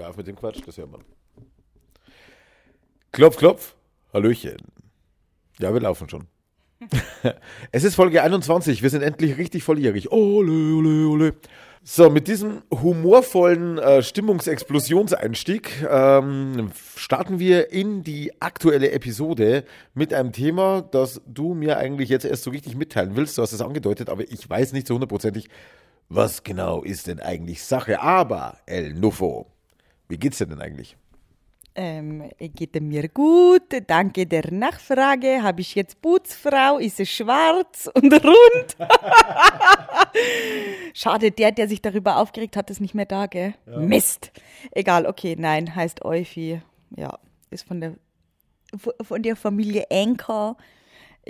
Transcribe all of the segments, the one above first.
Hör auf mit dem Quatsch, das hört man. Klopf, klopf. Hallöchen. Ja, wir laufen schon. es ist Folge 21. Wir sind endlich richtig volljährig. Ole, ole, ole. So, mit diesem humorvollen äh, Stimmungsexplosionseinstieg ähm, starten wir in die aktuelle Episode mit einem Thema, das du mir eigentlich jetzt erst so richtig mitteilen willst. Du hast es angedeutet, aber ich weiß nicht so hundertprozentig, was genau ist denn eigentlich Sache. Aber, El Nuffo, wie geht's dir denn eigentlich? Ähm, geht mir gut, danke der Nachfrage. Habe ich jetzt Putzfrau? Ist es schwarz und rund? Schade, der, der sich darüber aufgeregt hat, ist nicht mehr da, gell? Ja. Mist. Egal, okay, nein, heißt Eufi. Ja, ist von der, von der Familie Enker.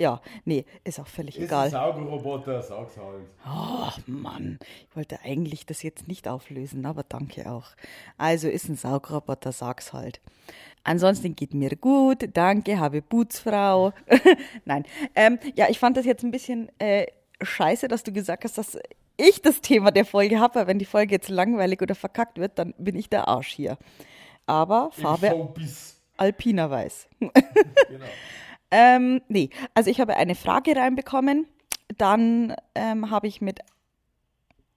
Ja, nee, ist auch völlig ist egal. Ist ein Saugroboter, sag's halt. Oh Mann, ich wollte eigentlich das jetzt nicht auflösen, aber danke auch. Also ist ein Saugroboter, sag's halt. Ansonsten geht mir gut, danke, habe Putzfrau. Nein, ähm, ja, ich fand das jetzt ein bisschen äh, scheiße, dass du gesagt hast, dass ich das Thema der Folge habe, weil wenn die Folge jetzt langweilig oder verkackt wird, dann bin ich der Arsch hier. Aber Farbe Alpina weiß. genau. Ähm, nee, also ich habe eine Frage reinbekommen. Dann ähm, habe ich mit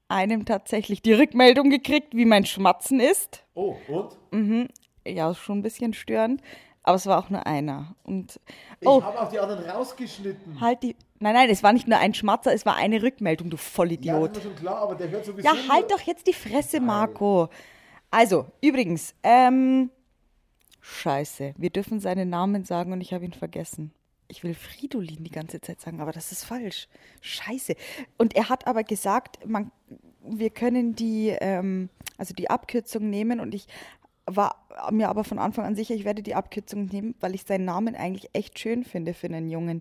einem tatsächlich die Rückmeldung gekriegt, wie mein Schmatzen ist. Oh, und? Mhm. Ja, schon ein bisschen störend. Aber es war auch nur einer. Und, oh, ich habe auch die anderen rausgeschnitten. Halt die. Nein, nein, es war nicht nur ein Schmatzer, es war eine Rückmeldung, du Vollidiot. Ja, das ist mir schon klar, aber der hört sowieso. Ja, halt doch jetzt die Fresse, Marco. Also, übrigens, ähm, Scheiße, wir dürfen seinen Namen sagen und ich habe ihn vergessen. Ich will Fridolin die ganze Zeit sagen, aber das ist falsch. Scheiße. Und er hat aber gesagt, man, wir können die, ähm, also die Abkürzung nehmen und ich war mir aber von Anfang an sicher, ich werde die Abkürzung nehmen, weil ich seinen Namen eigentlich echt schön finde für einen Jungen.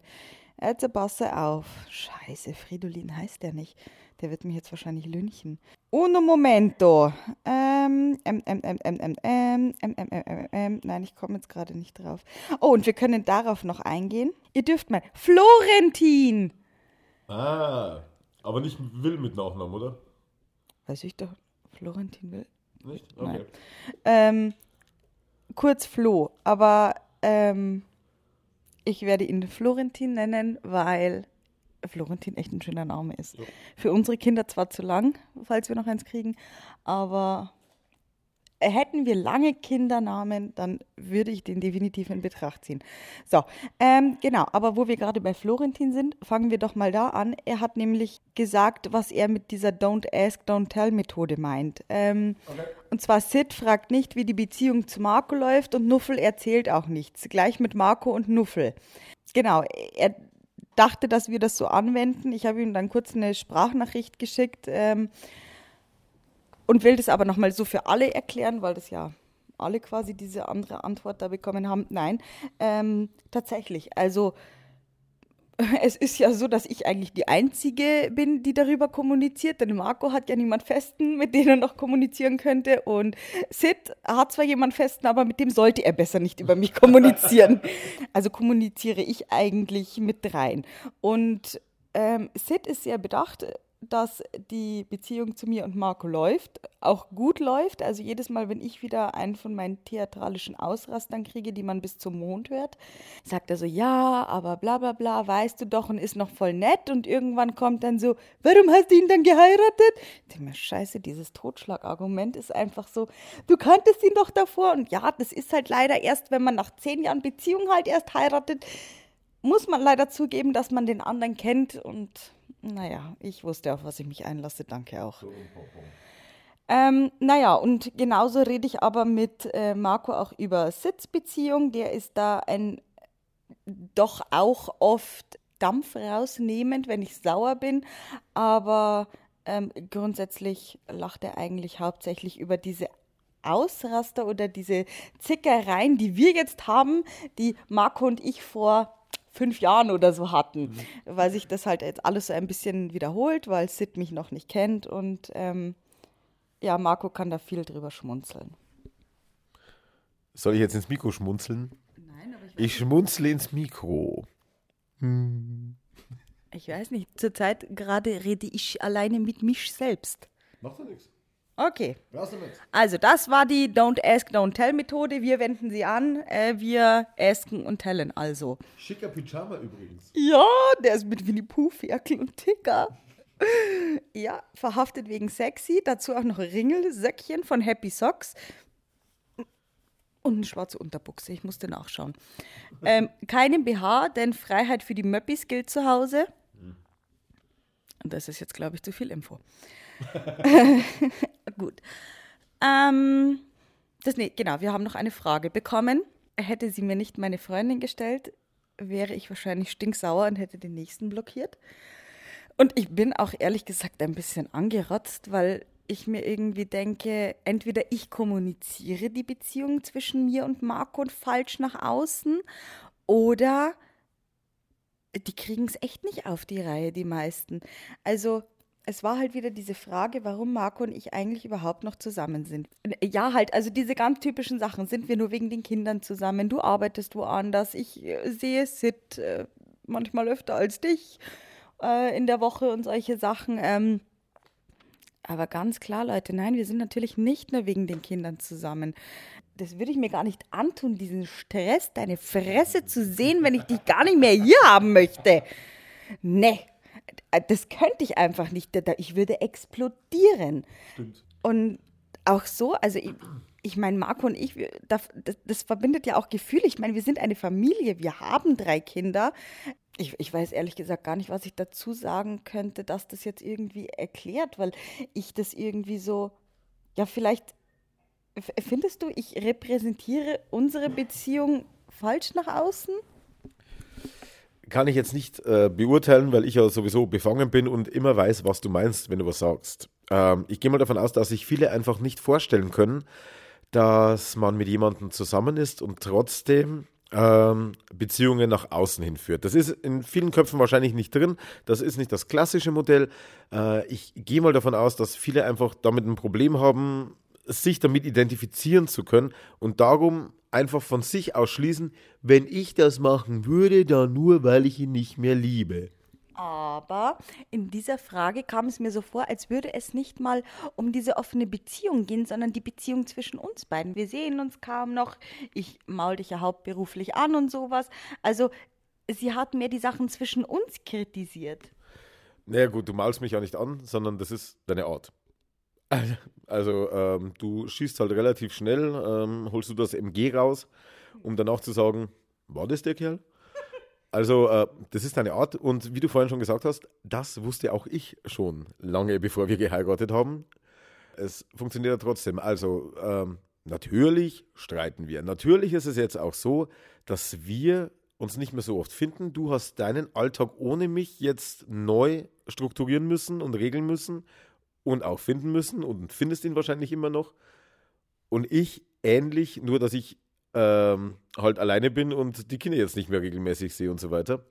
Jetzt passe auf. Scheiße, Fridolin heißt der nicht. Der wird mich jetzt wahrscheinlich lünchen. Uno momento. Ähm, ähm, ähm, ähm, ähm, ähm, ähm, ähm, ähm, ähm, ähm, nein, ich komme jetzt gerade nicht drauf. Oh, und wir können darauf noch eingehen. Ihr dürft mal. Florentin! Ah, aber nicht Will mit Nachnamen, oder? Weiß ich doch. Florentin Will. Nicht? Okay. Ähm, kurz Flo, aber ähm, ich werde ihn Florentin nennen, weil Florentin echt ein schöner Name ist. Ja. Für unsere Kinder zwar zu lang, falls wir noch eins kriegen, aber hätten wir lange Kindernamen, dann würde ich den definitiv in Betracht ziehen. So, ähm, genau, aber wo wir gerade bei Florentin sind, fangen wir doch mal da an. Er hat nämlich gesagt, was er mit dieser Don't Ask, Don't Tell Methode meint. Ähm, okay. Und zwar Sid fragt nicht, wie die Beziehung zu Marco läuft und Nuffel erzählt auch nichts. Gleich mit Marco und Nuffel. Genau, er dachte, dass wir das so anwenden. Ich habe ihm dann kurz eine Sprachnachricht geschickt ähm, und will das aber nochmal so für alle erklären, weil das ja alle quasi diese andere Antwort da bekommen haben. Nein, ähm, tatsächlich. Also es ist ja so, dass ich eigentlich die Einzige bin, die darüber kommuniziert. Denn Marco hat ja niemand Festen, mit dem er noch kommunizieren könnte. Und Sid hat zwar jemand Festen, aber mit dem sollte er besser nicht über mich kommunizieren. Also kommuniziere ich eigentlich mit rein. Und ähm, Sid ist sehr bedacht dass die Beziehung zu mir und Marco läuft, auch gut läuft. Also jedes Mal, wenn ich wieder einen von meinen theatralischen Ausrastern kriege, die man bis zum Mond hört, sagt er so, ja, aber bla bla bla, weißt du doch und ist noch voll nett. Und irgendwann kommt dann so, warum hast du ihn dann geheiratet? Ich denke mir, scheiße, dieses Totschlagargument ist einfach so, du kanntest ihn doch davor. Und ja, das ist halt leider erst, wenn man nach zehn Jahren Beziehung halt erst heiratet, muss man leider zugeben, dass man den anderen kennt und naja, ich wusste, auf was ich mich einlasse. Danke auch. Ähm, naja, und genauso rede ich aber mit äh, Marco auch über Sitzbeziehung. Der ist da ein doch auch oft Dampf rausnehmend, wenn ich sauer bin. Aber ähm, grundsätzlich lacht er eigentlich hauptsächlich über diese Ausraster oder diese Zickereien, die wir jetzt haben, die Marco und ich vor fünf Jahren oder so hatten, mhm. weil sich das halt jetzt alles so ein bisschen wiederholt, weil Sid mich noch nicht kennt und ähm, ja, Marco kann da viel drüber schmunzeln. Soll ich jetzt ins Mikro schmunzeln? Nein, aber ich, ich schmunzle ins Mikro. Hm. Ich weiß nicht, zurzeit gerade rede ich alleine mit mich selbst. Macht doch nichts. Okay. Also, das war die Don't Ask, Don't Tell Methode. Wir wenden sie an. Äh, wir asken und tellen also. Schicker Pyjama übrigens. Ja, der ist mit Winnie Pooh, Ferkel und Ticker. Ja, verhaftet wegen sexy. Dazu auch noch Ringelsöckchen von Happy Socks. Und eine schwarze Unterbuchse. Ich musste nachschauen. Ähm, keinen BH, denn Freiheit für die Möppis gilt zu Hause. Und das ist jetzt, glaube ich, zu viel Info. Gut. Ähm, das, nee, genau, wir haben noch eine Frage bekommen. Hätte sie mir nicht meine Freundin gestellt, wäre ich wahrscheinlich stinksauer und hätte den nächsten blockiert. Und ich bin auch ehrlich gesagt ein bisschen angerotzt, weil ich mir irgendwie denke, entweder ich kommuniziere die Beziehung zwischen mir und Marco und falsch nach außen oder die kriegen es echt nicht auf die Reihe, die meisten. Also es war halt wieder diese Frage, warum Marco und ich eigentlich überhaupt noch zusammen sind. Ja, halt, also diese ganz typischen Sachen. Sind wir nur wegen den Kindern zusammen? Du arbeitest woanders. Ich äh, sehe Sid äh, manchmal öfter als dich äh, in der Woche und solche Sachen. Ähm, aber ganz klar, Leute, nein, wir sind natürlich nicht nur wegen den Kindern zusammen. Das würde ich mir gar nicht antun, diesen Stress, deine Fresse zu sehen, wenn ich dich gar nicht mehr hier haben möchte. Nee, das könnte ich einfach nicht. Ich würde explodieren. Stimmt. Und auch so, also ich, ich meine, Marco und ich, das, das, verbindet ja auch Gefühle. Ich meine, wir sind eine Familie, wir haben drei Kinder. Ich, ich weiß ehrlich gesagt gar nicht, was ich dazu sagen könnte, dass das jetzt irgendwie erklärt, weil ich das irgendwie so, ja, vielleicht findest du, ich repräsentiere unsere Beziehung falsch nach außen? Kann ich jetzt nicht äh, beurteilen, weil ich ja sowieso befangen bin und immer weiß, was du meinst, wenn du was sagst. Ähm, ich gehe mal davon aus, dass sich viele einfach nicht vorstellen können, dass man mit jemandem zusammen ist und trotzdem ähm, Beziehungen nach außen hinführt. Das ist in vielen Köpfen wahrscheinlich nicht drin. Das ist nicht das klassische Modell. Äh, ich gehe mal davon aus, dass viele einfach damit ein Problem haben, sich damit identifizieren zu können und darum einfach von sich ausschließen, wenn ich das machen würde, dann nur, weil ich ihn nicht mehr liebe. Aber in dieser Frage kam es mir so vor, als würde es nicht mal um diese offene Beziehung gehen, sondern die Beziehung zwischen uns beiden. Wir sehen uns kaum noch. Ich maul dich ja hauptberuflich an und sowas. Also sie hat mehr die Sachen zwischen uns kritisiert. Naja gut, du malst mich ja nicht an, sondern das ist deine Art. Also ähm, du schießt halt relativ schnell, ähm, holst du das MG raus, um danach zu sagen, war das der Kerl? Also äh, das ist deine Art und wie du vorhin schon gesagt hast, das wusste auch ich schon lange bevor wir geheiratet haben. Es funktioniert ja trotzdem. Also ähm, natürlich streiten wir. Natürlich ist es jetzt auch so, dass wir uns nicht mehr so oft finden. Du hast deinen Alltag ohne mich jetzt neu strukturieren müssen und regeln müssen und auch finden müssen und findest ihn wahrscheinlich immer noch. Und ich ähnlich, nur dass ich ähm, halt alleine bin und die Kinder jetzt nicht mehr regelmäßig sehe und so weiter.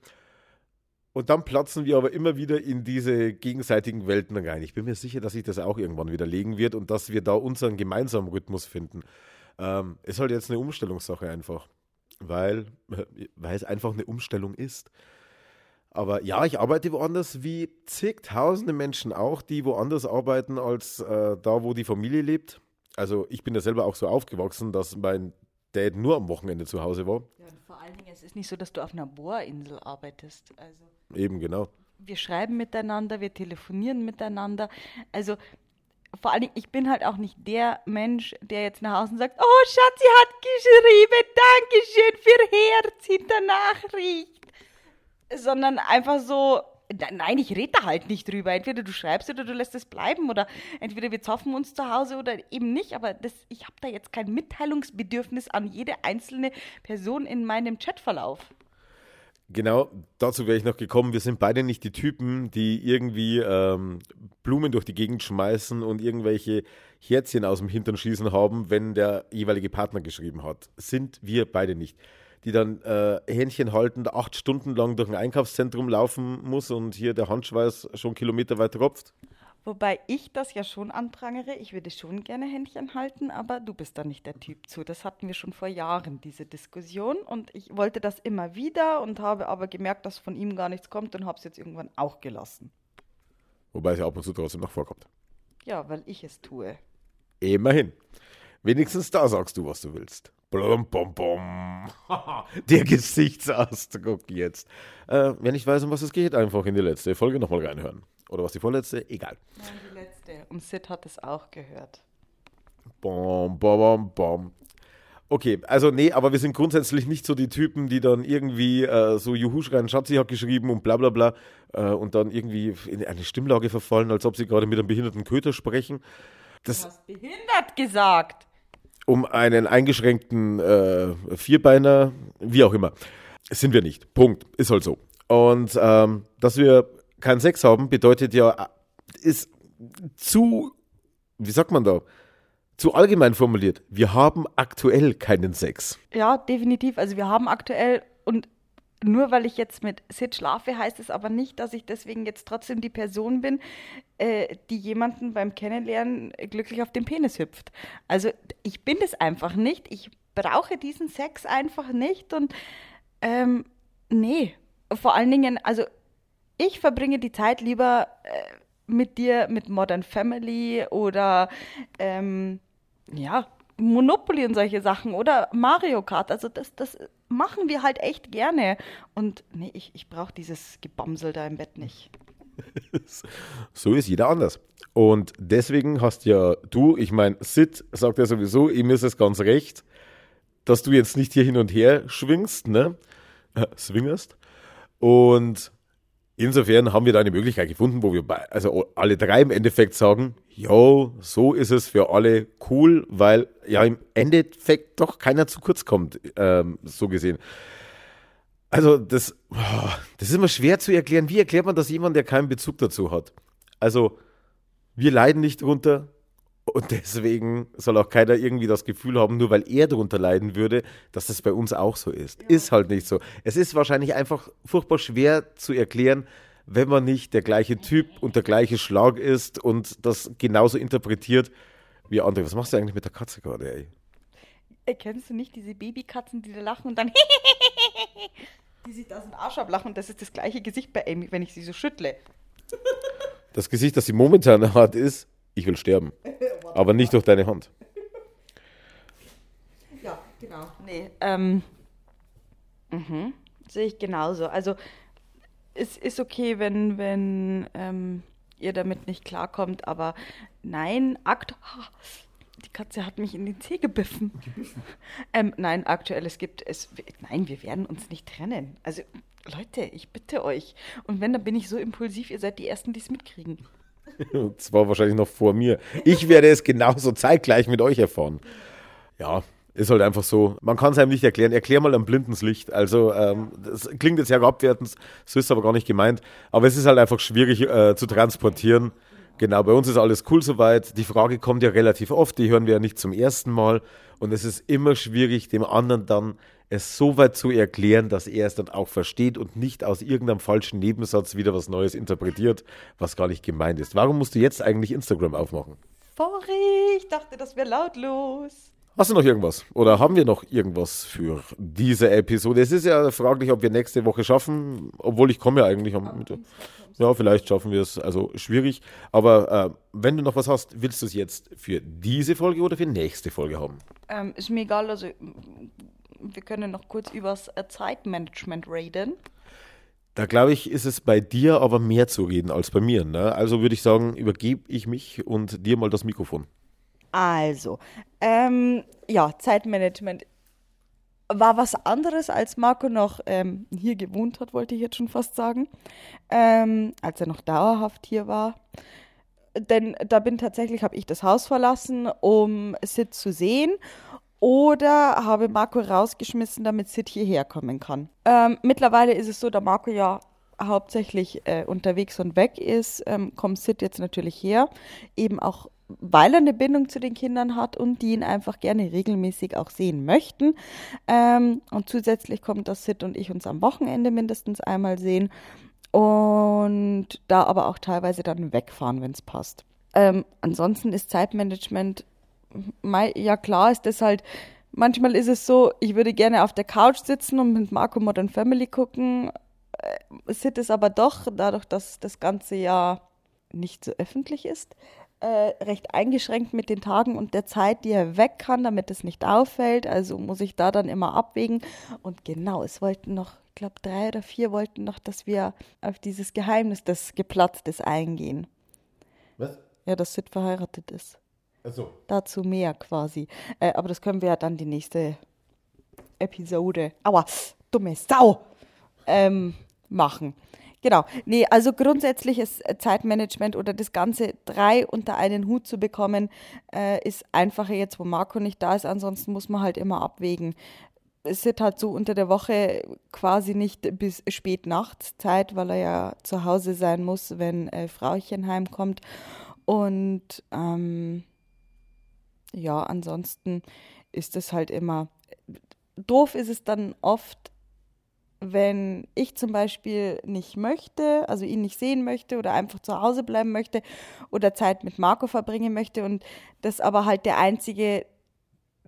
Und dann platzen wir aber immer wieder in diese gegenseitigen Welten rein. Ich bin mir sicher, dass sich das auch irgendwann widerlegen wird und dass wir da unseren gemeinsamen Rhythmus finden. Ähm, ist halt jetzt eine Umstellungssache einfach, weil, weil es einfach eine Umstellung ist. Aber ja, ich arbeite woanders wie zigtausende Menschen auch, die woanders arbeiten als äh, da, wo die Familie lebt. Also ich bin ja selber auch so aufgewachsen, dass mein Dad nur am Wochenende zu Hause war. Ja, und vor allen Dingen, es ist nicht so, dass du auf einer Bohrinsel arbeitest. Also Eben, genau. Wir schreiben miteinander, wir telefonieren miteinander. Also vor allen Dingen, ich bin halt auch nicht der Mensch, der jetzt nach Hause sagt, oh Schatz, sie hat geschrieben, Dankeschön für Herz hinter Nachricht sondern einfach so, nein, ich rede da halt nicht drüber. Entweder du schreibst oder du lässt es bleiben oder entweder wir zoffen uns zu Hause oder eben nicht. Aber das, ich habe da jetzt kein Mitteilungsbedürfnis an jede einzelne Person in meinem Chatverlauf. Genau, dazu wäre ich noch gekommen. Wir sind beide nicht die Typen, die irgendwie ähm, Blumen durch die Gegend schmeißen und irgendwelche Herzchen aus dem Hintern schießen haben, wenn der jeweilige Partner geschrieben hat. Sind wir beide nicht die dann äh, Händchen haltend acht Stunden lang durch ein Einkaufszentrum laufen muss und hier der Handschweiß schon kilometerweit tropft? Wobei ich das ja schon anprangere. Ich würde schon gerne Händchen halten, aber du bist da nicht der Typ zu. Das hatten wir schon vor Jahren, diese Diskussion. Und ich wollte das immer wieder und habe aber gemerkt, dass von ihm gar nichts kommt und habe es jetzt irgendwann auch gelassen. Wobei es ja ab und zu trotzdem noch vorkommt. Ja, weil ich es tue. Immerhin. Wenigstens da sagst du, was du willst. Blum, bum, bum. Der Gesichtsausdruck jetzt. Äh, wer nicht weiß, um was es geht, einfach in die letzte Folge nochmal reinhören. Oder was die vorletzte, egal. Nein, die letzte. Und Sid hat es auch gehört. Bom, bom, bom, bom. Okay, also nee, aber wir sind grundsätzlich nicht so die Typen, die dann irgendwie äh, so Juhu schreien, Schatzi hat geschrieben und bla bla bla äh, und dann irgendwie in eine Stimmlage verfallen, als ob sie gerade mit einem behinderten Köter sprechen. Das, Du hast behindert gesagt. Um einen eingeschränkten äh, Vierbeiner, wie auch immer. Sind wir nicht. Punkt. Ist halt so. Und ähm, dass wir keinen Sex haben, bedeutet ja, äh, ist zu, wie sagt man da, zu allgemein formuliert. Wir haben aktuell keinen Sex. Ja, definitiv. Also wir haben aktuell und nur weil ich jetzt mit Sid schlafe, heißt es aber nicht, dass ich deswegen jetzt trotzdem die Person bin, äh, die jemanden beim Kennenlernen glücklich auf den Penis hüpft. Also ich bin es einfach nicht. Ich brauche diesen Sex einfach nicht und ähm, nee. Vor allen Dingen, also ich verbringe die Zeit lieber äh, mit dir, mit Modern Family oder ähm, ja, Monopoly und solche Sachen oder Mario Kart. Also das, das machen wir halt echt gerne. Und nee, ich, ich brauche dieses Gebamsel da im Bett nicht. So ist jeder anders. Und deswegen hast ja du, ich meine, Sid sagt ja sowieso, ihm ist es ganz recht, dass du jetzt nicht hier hin und her schwingst, ne? Äh, swingerst. Und insofern haben wir da eine Möglichkeit gefunden, wo wir bei, also alle drei im Endeffekt sagen, jo, so ist es für alle cool, weil ja im Endeffekt doch keiner zu kurz kommt, ähm, so gesehen. Also das, boah, das ist immer schwer zu erklären. Wie erklärt man das jemand, der keinen Bezug dazu hat? Also wir leiden nicht drunter und deswegen soll auch keiner irgendwie das Gefühl haben, nur weil er drunter leiden würde, dass das bei uns auch so ist. Ist halt nicht so. Es ist wahrscheinlich einfach furchtbar schwer zu erklären, wenn man nicht der gleiche Typ und der gleiche Schlag ist und das genauso interpretiert wie andere. Was machst du eigentlich mit der Katze gerade, ey? Äh, kennst du nicht diese Babykatzen, die da lachen und dann die sich da so den Arsch ablachen das ist das gleiche Gesicht bei Amy, wenn ich sie so schüttle. Das Gesicht, das sie momentan hat, ist, ich will sterben. Aber nicht durch deine Hand. Ja, genau. Nee, ähm, mhm, sehe ich genauso. Also es ist okay, wenn, wenn ähm, ihr damit nicht klarkommt, aber nein, akt Ha, die Katze hat mich in den Zeh gebiffen. ähm, nein, aktuell, es gibt es. Nein, wir werden uns nicht trennen. Also, Leute, ich bitte euch. Und wenn, dann bin ich so impulsiv, ihr seid die Ersten, die es mitkriegen. Und zwar wahrscheinlich noch vor mir. Ich werde es genauso zeitgleich mit euch erfahren. Ja, ist halt einfach so. Man kann es einem nicht erklären. Erklär mal am Blindenlicht. Also, ähm, das klingt jetzt ja abwertend, so ist es aber gar nicht gemeint. Aber es ist halt einfach schwierig äh, zu transportieren. Genau, bei uns ist alles cool soweit. Die Frage kommt ja relativ oft, die hören wir ja nicht zum ersten Mal. Und es ist immer schwierig, dem anderen dann es so weit zu erklären, dass er es dann auch versteht und nicht aus irgendeinem falschen Nebensatz wieder was Neues interpretiert, was gar nicht gemeint ist. Warum musst du jetzt eigentlich Instagram aufmachen? Sorry, ich dachte, das wäre lautlos. Hast du noch irgendwas? Oder haben wir noch irgendwas für diese Episode? Es ist ja fraglich, ob wir nächste Woche schaffen, obwohl ich komme ja eigentlich am Mittwoch. Ja, vielleicht schaffen wir es. Also schwierig. Aber äh, wenn du noch was hast, willst du es jetzt für diese Folge oder für nächste Folge haben? Ähm, ist mir egal, also wir können noch kurz übers äh, Zeitmanagement reden. Da glaube ich, ist es bei dir aber mehr zu reden als bei mir. Ne? Also würde ich sagen, übergebe ich mich und dir mal das Mikrofon. Also, ähm, ja, Zeitmanagement war was anderes, als Marco noch ähm, hier gewohnt hat, wollte ich jetzt schon fast sagen, ähm, als er noch dauerhaft hier war. Denn da bin tatsächlich, habe ich das Haus verlassen, um Sid zu sehen oder habe Marco rausgeschmissen, damit Sid hierher kommen kann. Ähm, mittlerweile ist es so, da Marco ja hauptsächlich äh, unterwegs und weg ist, ähm, kommt Sid jetzt natürlich her, eben auch weil er eine Bindung zu den Kindern hat und die ihn einfach gerne regelmäßig auch sehen möchten. Ähm, und zusätzlich kommt, dass Sid und ich uns am Wochenende mindestens einmal sehen und da aber auch teilweise dann wegfahren, wenn es passt. Ähm, ansonsten ist Zeitmanagement, ja klar ist das halt, manchmal ist es so, ich würde gerne auf der Couch sitzen und mit Marco Modern Family gucken. Äh, Sid ist aber doch, dadurch, dass das Ganze ja nicht so öffentlich ist, äh, recht eingeschränkt mit den Tagen und der Zeit, die er weg kann, damit es nicht auffällt. Also muss ich da dann immer abwägen. Und genau, es wollten noch, ich glaube, drei oder vier wollten noch, dass wir auf dieses Geheimnis des Geplatztes eingehen. Was? Ja, dass Sid verheiratet ist. Achso. Dazu mehr quasi. Äh, aber das können wir ja dann die nächste Episode. Aua, dumme Sau! Ähm, machen. Genau. Nee, also grundsätzlich ist Zeitmanagement oder das Ganze drei unter einen Hut zu bekommen, äh, ist einfacher jetzt, wo Marco nicht da ist. Ansonsten muss man halt immer abwägen. Es wird halt so unter der Woche quasi nicht bis spät nachts Zeit, weil er ja zu Hause sein muss, wenn äh, Frauchen heimkommt. Und ähm, ja, ansonsten ist es halt immer. Doof ist es dann oft, wenn ich zum Beispiel nicht möchte, also ihn nicht sehen möchte oder einfach zu Hause bleiben möchte oder Zeit mit Marco verbringen möchte und das aber halt der einzige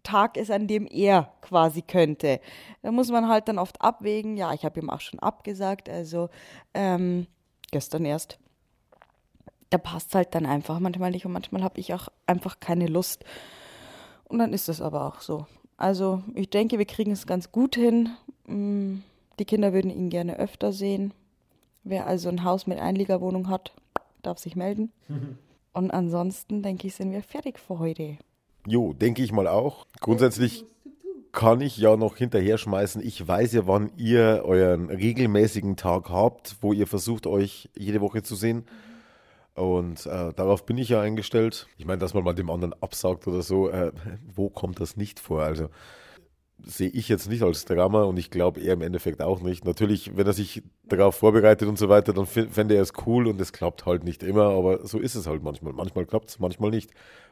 Tag ist, an dem er quasi könnte. Da muss man halt dann oft abwägen. Ja, ich habe ihm auch schon abgesagt, also ähm, gestern erst. Da passt halt dann einfach manchmal nicht und manchmal habe ich auch einfach keine Lust. Und dann ist das aber auch so. Also ich denke, wir kriegen es ganz gut hin. Mm, die Kinder würden ihn gerne öfter sehen. Wer also ein Haus mit Einliegerwohnung hat, darf sich melden. Und ansonsten denke ich, sind wir fertig für heute. Jo, denke ich mal auch. Grundsätzlich kann ich ja noch hinterher schmeißen. Ich weiß ja, wann ihr euren regelmäßigen Tag habt, wo ihr versucht, euch jede Woche zu sehen. Und äh, darauf bin ich ja eingestellt. Ich meine, dass man mal dem anderen absagt oder so, äh, wo kommt das nicht vor? Also sehe ich jetzt nicht als Drama und ich glaube er im Endeffekt auch nicht. Natürlich, wenn er sich darauf vorbereitet und so weiter, dann fände er es cool und es klappt halt nicht immer, aber so ist es halt manchmal. Manchmal klappt es, manchmal nicht.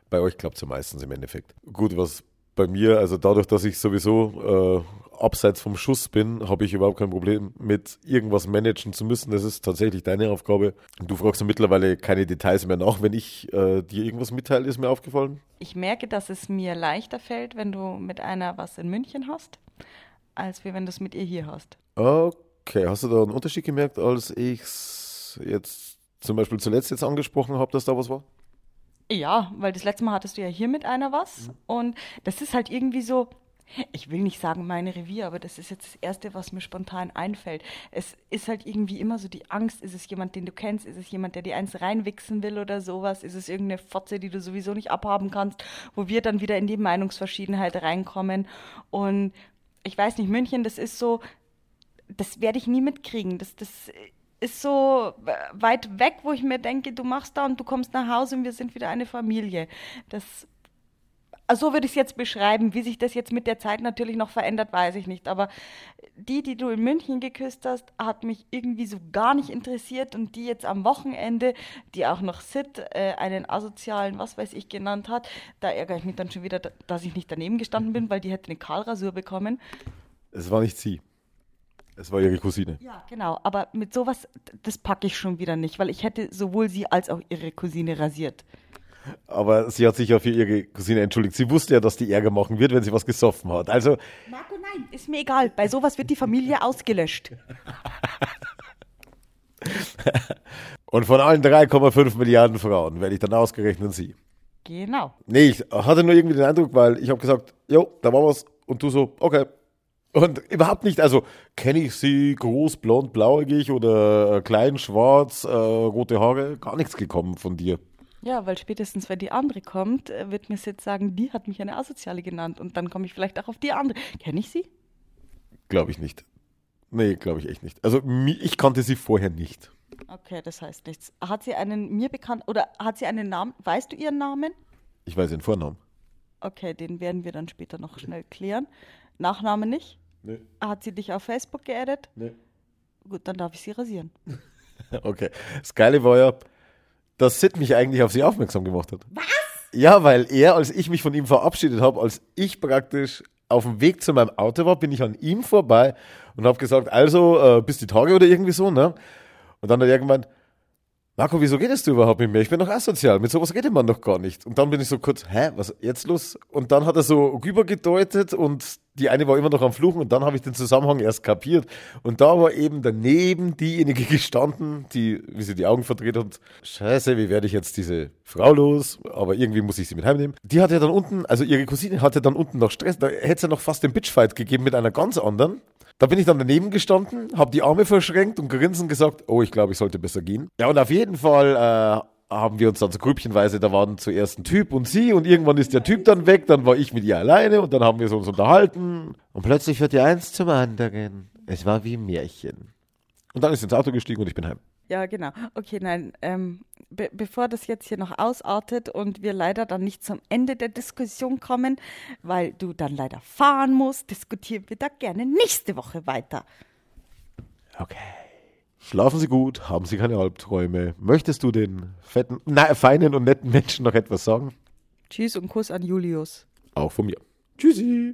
Bei euch klappt es ja meistens im Endeffekt. Gut, was bei mir, also dadurch, dass ich sowieso äh, abseits vom Schuss bin, habe ich überhaupt kein Problem mit irgendwas managen zu müssen. Das ist tatsächlich deine Aufgabe. Du fragst ja mittlerweile keine Details mehr nach, wenn ich äh, dir irgendwas mitteile, ist mir aufgefallen. Ich merke, dass es mir leichter fällt, wenn du mit einer was in München hast, als wenn du es mit ihr hier hast. Okay, hast du da einen Unterschied gemerkt, als ich es jetzt zum Beispiel zuletzt jetzt angesprochen habe, dass da was war? Ja, weil das letzte Mal hattest du ja hier mit einer was. Mhm. Und das ist halt irgendwie so, ich will nicht sagen meine Revier, aber das ist jetzt das Erste, was mir spontan einfällt. Es ist halt irgendwie immer so die Angst, ist es jemand, den du kennst, ist es jemand, der dir eins reinwichsen will oder sowas, ist es irgendeine Fotze, die du sowieso nicht abhaben kannst, wo wir dann wieder in die Meinungsverschiedenheit reinkommen. Und ich weiß nicht, München, das ist so, das werde ich nie mitkriegen. Das, das ist so weit weg, wo ich mir denke, du machst da und du kommst nach Hause und wir sind wieder eine Familie. Das also so würde ich es jetzt beschreiben. Wie sich das jetzt mit der Zeit natürlich noch verändert, weiß ich nicht. Aber die, die du in München geküsst hast, hat mich irgendwie so gar nicht interessiert. Und die jetzt am Wochenende, die auch noch Sid, äh, einen asozialen, was weiß ich, genannt hat, da ärgere ich mich dann schon wieder, dass ich nicht daneben gestanden bin, weil die hätte eine Kahlrasur bekommen. Es war nicht sie. Es war ihre Cousine. Ja, genau. Aber mit sowas, das packe ich schon wieder nicht, weil ich hätte sowohl sie als auch ihre Cousine rasiert. Aber sie hat sich ja für ihre Cousine entschuldigt. Sie wusste ja, dass die Ärger machen wird, wenn sie was gesoffen hat. Also. Marco, nein, ist mir egal. Bei sowas wird die Familie ausgelöscht. Und von allen 3,5 Milliarden Frauen werde ich dann ausgerechnet sie. Genau. Nee, ich hatte nur irgendwie den Eindruck, weil ich habe gesagt, jo, da war was. Und du so, okay, und überhaupt nicht, also kenne ich sie groß, blond, blauäugig oder äh, klein, schwarz, äh, rote Haare, gar nichts gekommen von dir. Ja, weil spätestens, wenn die andere kommt, äh, wird mir jetzt sagen, die hat mich eine Asoziale genannt und dann komme ich vielleicht auch auf die andere. Kenne ich sie? Glaube ich nicht. Nee, glaube ich echt nicht. Also ich kannte sie vorher nicht. Okay, das heißt nichts. Hat sie einen mir bekannt oder hat sie einen Namen? Weißt du ihren Namen? Ich weiß ihren Vornamen. Okay, den werden wir dann später noch schnell klären. Nachname nicht? Nee. Hat sie dich auf Facebook geaddet? Nee. Gut, dann darf ich sie rasieren. okay. Geile war ja, dass Sid mich eigentlich auf sie aufmerksam gemacht hat. Was? Ja, weil er, als ich mich von ihm verabschiedet habe, als ich praktisch auf dem Weg zu meinem Auto war, bin ich an ihm vorbei und habe gesagt, also äh, bis die Tage oder irgendwie so, ne? Und dann hat er irgendwann, Marco, wieso redest du überhaupt mit mir? Ich bin doch asozial. Mit sowas redet man doch gar nicht. Und dann bin ich so kurz, hä, was jetzt los? Und dann hat er so rübergedeutet und die eine war immer noch am Fluchen und dann habe ich den Zusammenhang erst kapiert. Und da war eben daneben diejenige gestanden, die, wie sie die Augen verdreht und scheiße, wie werde ich jetzt diese Frau los? Aber irgendwie muss ich sie mit heimnehmen. Die hatte dann unten, also ihre Cousine hatte dann unten noch Stress. Da hätte es ja noch fast den Bitchfight gegeben mit einer ganz anderen. Da bin ich dann daneben gestanden, habe die Arme verschränkt und grinsend gesagt, oh, ich glaube, ich sollte besser gehen. Ja, und auf jeden Fall äh, haben wir uns dann so grüppchenweise, da waren zuerst ein Typ und sie und irgendwann ist der Typ dann weg, dann war ich mit ihr alleine und dann haben wir uns unterhalten. Und plötzlich wird ja eins zum anderen. Es war wie ein Märchen. Und dann ist sie ins Auto gestiegen und ich bin heim. Ja, genau. Okay, nein, ähm, be bevor das jetzt hier noch ausartet und wir leider dann nicht zum Ende der Diskussion kommen, weil du dann leider fahren musst, diskutieren wir da gerne nächste Woche weiter. Okay. Schlafen Sie gut, haben Sie keine Albträume. Möchtest du den fetten, na, feinen und netten Menschen noch etwas sagen? Tschüss und Kuss an Julius. Auch von mir. Tschüssi.